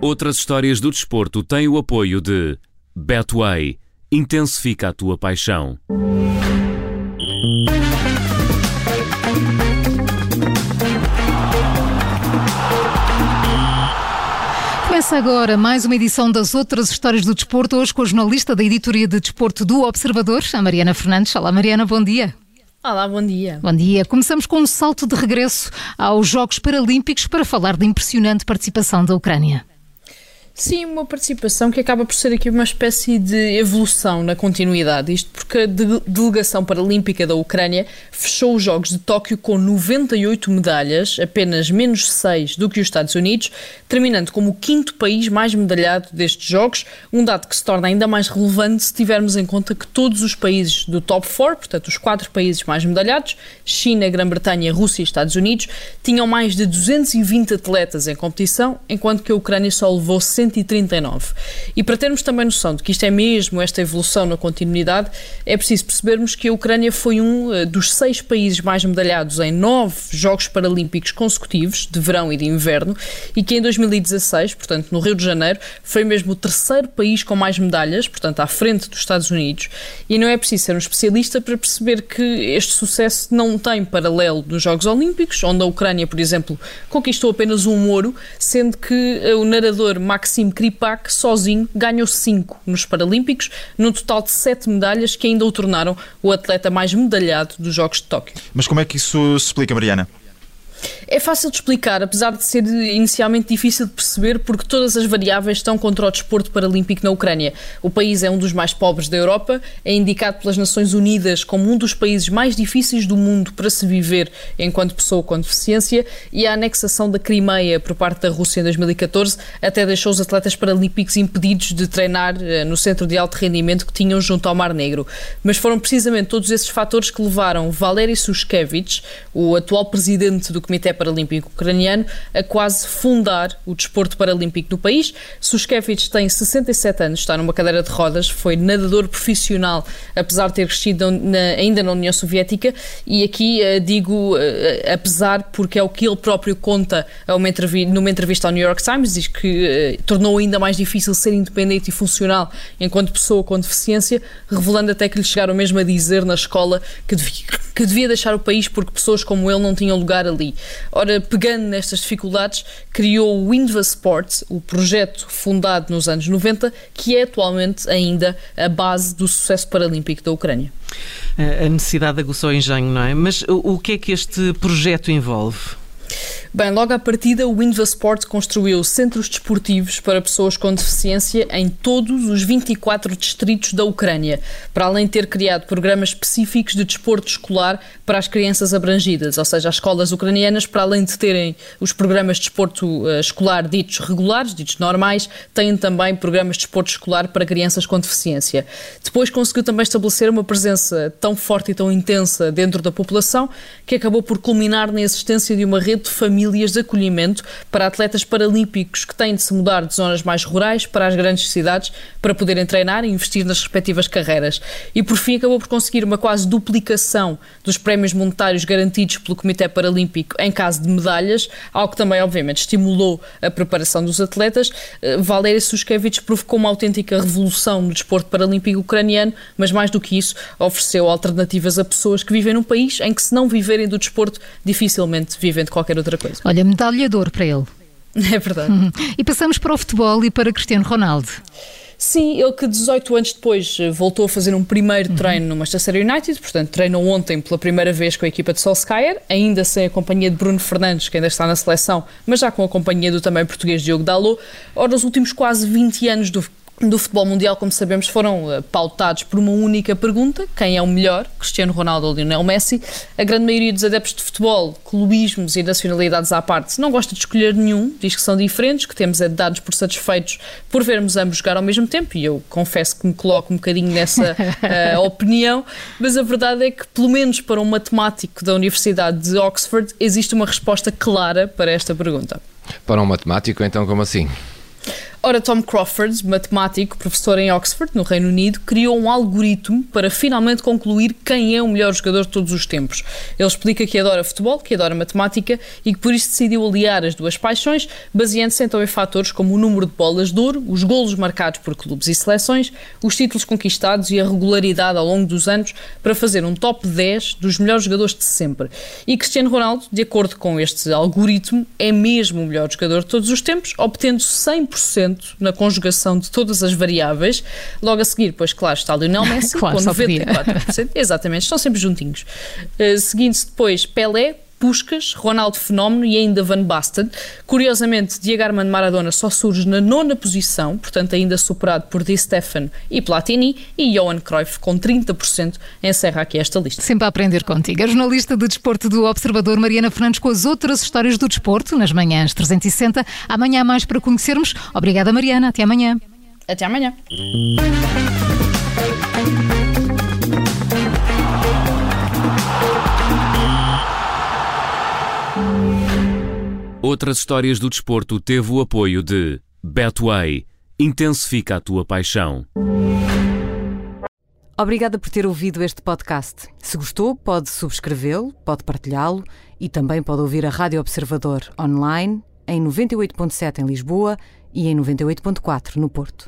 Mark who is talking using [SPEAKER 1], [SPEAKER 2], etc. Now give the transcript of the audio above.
[SPEAKER 1] Outras histórias do desporto têm o apoio de Betway. Intensifica a tua paixão.
[SPEAKER 2] Começa agora mais uma edição das outras histórias do desporto, hoje com a jornalista da editoria de desporto do Observador, a Mariana Fernandes. Olá, Mariana, bom dia.
[SPEAKER 3] Olá, bom dia.
[SPEAKER 2] Bom dia. Começamos com um salto de regresso aos Jogos Paralímpicos para falar da impressionante participação da Ucrânia.
[SPEAKER 3] Sim, uma participação que acaba por ser aqui uma espécie de evolução na continuidade. Isto porque a delegação paralímpica da Ucrânia fechou os Jogos de Tóquio com 98 medalhas, apenas menos 6 do que os Estados Unidos, terminando como o quinto país mais medalhado destes Jogos, um dado que se torna ainda mais relevante se tivermos em conta que todos os países do top 4, portanto os quatro países mais medalhados, China, Grã-Bretanha, Rússia e Estados Unidos, tinham mais de 220 atletas em competição, enquanto que a Ucrânia só levou 100 139. E para termos também noção de que isto é mesmo esta evolução na continuidade, é preciso percebermos que a Ucrânia foi um eh, dos seis países mais medalhados em nove Jogos Paralímpicos consecutivos, de verão e de inverno, e que em 2016, portanto no Rio de Janeiro, foi mesmo o terceiro país com mais medalhas, portanto à frente dos Estados Unidos. E não é preciso ser um especialista para perceber que este sucesso não tem paralelo nos Jogos Olímpicos, onde a Ucrânia, por exemplo, conquistou apenas um ouro, sendo que eh, o narrador Maxim Kripak, sozinho, ganhou 5 nos Paralímpicos, num total de 7 medalhas que ainda o tornaram o atleta mais medalhado dos Jogos de Tóquio.
[SPEAKER 4] Mas como é que isso se explica, Mariana?
[SPEAKER 3] É fácil de explicar, apesar de ser inicialmente difícil de perceber, porque todas as variáveis estão contra o desporto paralímpico na Ucrânia. O país é um dos mais pobres da Europa, é indicado pelas Nações Unidas como um dos países mais difíceis do mundo para se viver enquanto pessoa com deficiência, e a anexação da Crimeia por parte da Rússia em 2014 até deixou os atletas paralímpicos impedidos de treinar eh, no centro de alto rendimento que tinham junto ao Mar Negro. Mas foram precisamente todos esses fatores que levaram Valery Sushkevich, o atual presidente do Comitê Paralímpico Ucraniano a quase fundar o desporto paralímpico no país. Sushkevich tem 67 anos, está numa cadeira de rodas, foi nadador profissional, apesar de ter crescido na, ainda na União Soviética, e aqui uh, digo uh, apesar porque é o que ele próprio conta uma numa entrevista ao New York Times, diz que uh, tornou ainda mais difícil ser independente e funcional enquanto pessoa com deficiência, revelando até que lhe chegaram mesmo a dizer na escola que devia, que devia deixar o país porque pessoas como ele não tinham lugar ali. Ora, pegando nestas dificuldades, criou o Indva Sport, o projeto fundado nos anos 90, que é atualmente ainda a base do sucesso paralímpico da Ucrânia.
[SPEAKER 5] A necessidade aguçou o engenho, não é? Mas o que é que este projeto envolve?
[SPEAKER 3] Bem, logo à partida, o Inva Sport construiu centros desportivos para pessoas com deficiência em todos os 24 distritos da Ucrânia, para além de ter criado programas específicos de desporto escolar para as crianças abrangidas, ou seja, as escolas ucranianas, para além de terem os programas de desporto uh, escolar ditos regulares, ditos normais, têm também programas de desporto escolar para crianças com deficiência. Depois conseguiu também estabelecer uma presença tão forte e tão intensa dentro da população que acabou por culminar na existência de uma rede de famílias de acolhimento para atletas paralímpicos que têm de se mudar de zonas mais rurais para as grandes cidades para poderem treinar e investir nas respectivas carreiras. E por fim acabou por conseguir uma quase duplicação dos prémios monetários garantidos pelo Comitê Paralímpico em caso de medalhas, algo que também, obviamente, estimulou a preparação dos atletas. Eh, Valéria Suskevich provocou uma autêntica revolução no desporto paralímpico ucraniano, mas mais do que isso, ofereceu alternativas a pessoas que vivem num país em que, se não viverem do desporto, dificilmente vivem de qualquer outra coisa.
[SPEAKER 2] Olha, medalhador para ele.
[SPEAKER 3] É verdade.
[SPEAKER 2] E passamos para o futebol e para Cristiano Ronaldo.
[SPEAKER 3] Sim, ele que 18 anos depois eh, voltou a fazer um primeiro treino no Manchester United, portanto treinou ontem pela primeira vez com a equipa de Solskjaer, ainda sem a companhia de Bruno Fernandes, que ainda está na seleção, mas já com a companhia do também português Diogo Dalot. Ora, nos últimos quase 20 anos do do futebol mundial, como sabemos, foram uh, pautados por uma única pergunta: quem é o melhor, Cristiano Ronaldo ou Lionel Messi? A grande maioria dos adeptos de futebol, clubismos e nacionalidades à parte, não gosta de escolher nenhum, diz que são diferentes, que temos é dados por satisfeitos por vermos ambos jogar ao mesmo tempo, e eu confesso que me coloco um bocadinho nessa uh, opinião, mas a verdade é que, pelo menos para um matemático da Universidade de Oxford, existe uma resposta clara para esta pergunta.
[SPEAKER 6] Para um matemático, então, como assim?
[SPEAKER 3] Ora, Tom Crawford, matemático, professor em Oxford, no Reino Unido, criou um algoritmo para finalmente concluir quem é o melhor jogador de todos os tempos. Ele explica que adora futebol, que adora matemática e que por isso decidiu aliar as duas paixões, baseando-se então em fatores como o número de bolas de ouro, os golos marcados por clubes e seleções, os títulos conquistados e a regularidade ao longo dos anos para fazer um top 10 dos melhores jogadores de sempre. E Cristiano Ronaldo, de acordo com este algoritmo, é mesmo o melhor jogador de todos os tempos, obtendo 100% na conjugação de todas as variáveis. Logo a seguir, pois claro, está Lionel Messi
[SPEAKER 2] claro,
[SPEAKER 3] com 94%. Exatamente, estão sempre juntinhos. Uh, Seguindo-se depois Pelé, Puskas, Ronaldo Fenómeno e ainda Van Basten. Curiosamente, Diego Armando Maradona só surge na nona posição, portanto ainda superado por Di Stefano e Platini, e Johan Cruyff com 30% encerra aqui esta lista.
[SPEAKER 2] Sempre a aprender contigo. A jornalista de desporto do Observador, Mariana Fernandes, com as outras histórias do desporto, nas manhãs 360. Amanhã há mais para conhecermos. Obrigada, Mariana. Até amanhã.
[SPEAKER 3] Até amanhã.
[SPEAKER 1] Outras histórias do desporto teve o apoio de Betway. Intensifica a tua paixão.
[SPEAKER 6] Obrigada por ter ouvido este podcast. Se gostou, pode subscrevê-lo, pode partilhá-lo e também pode ouvir a Rádio Observador online em 98.7 em Lisboa e em 98.4 no Porto.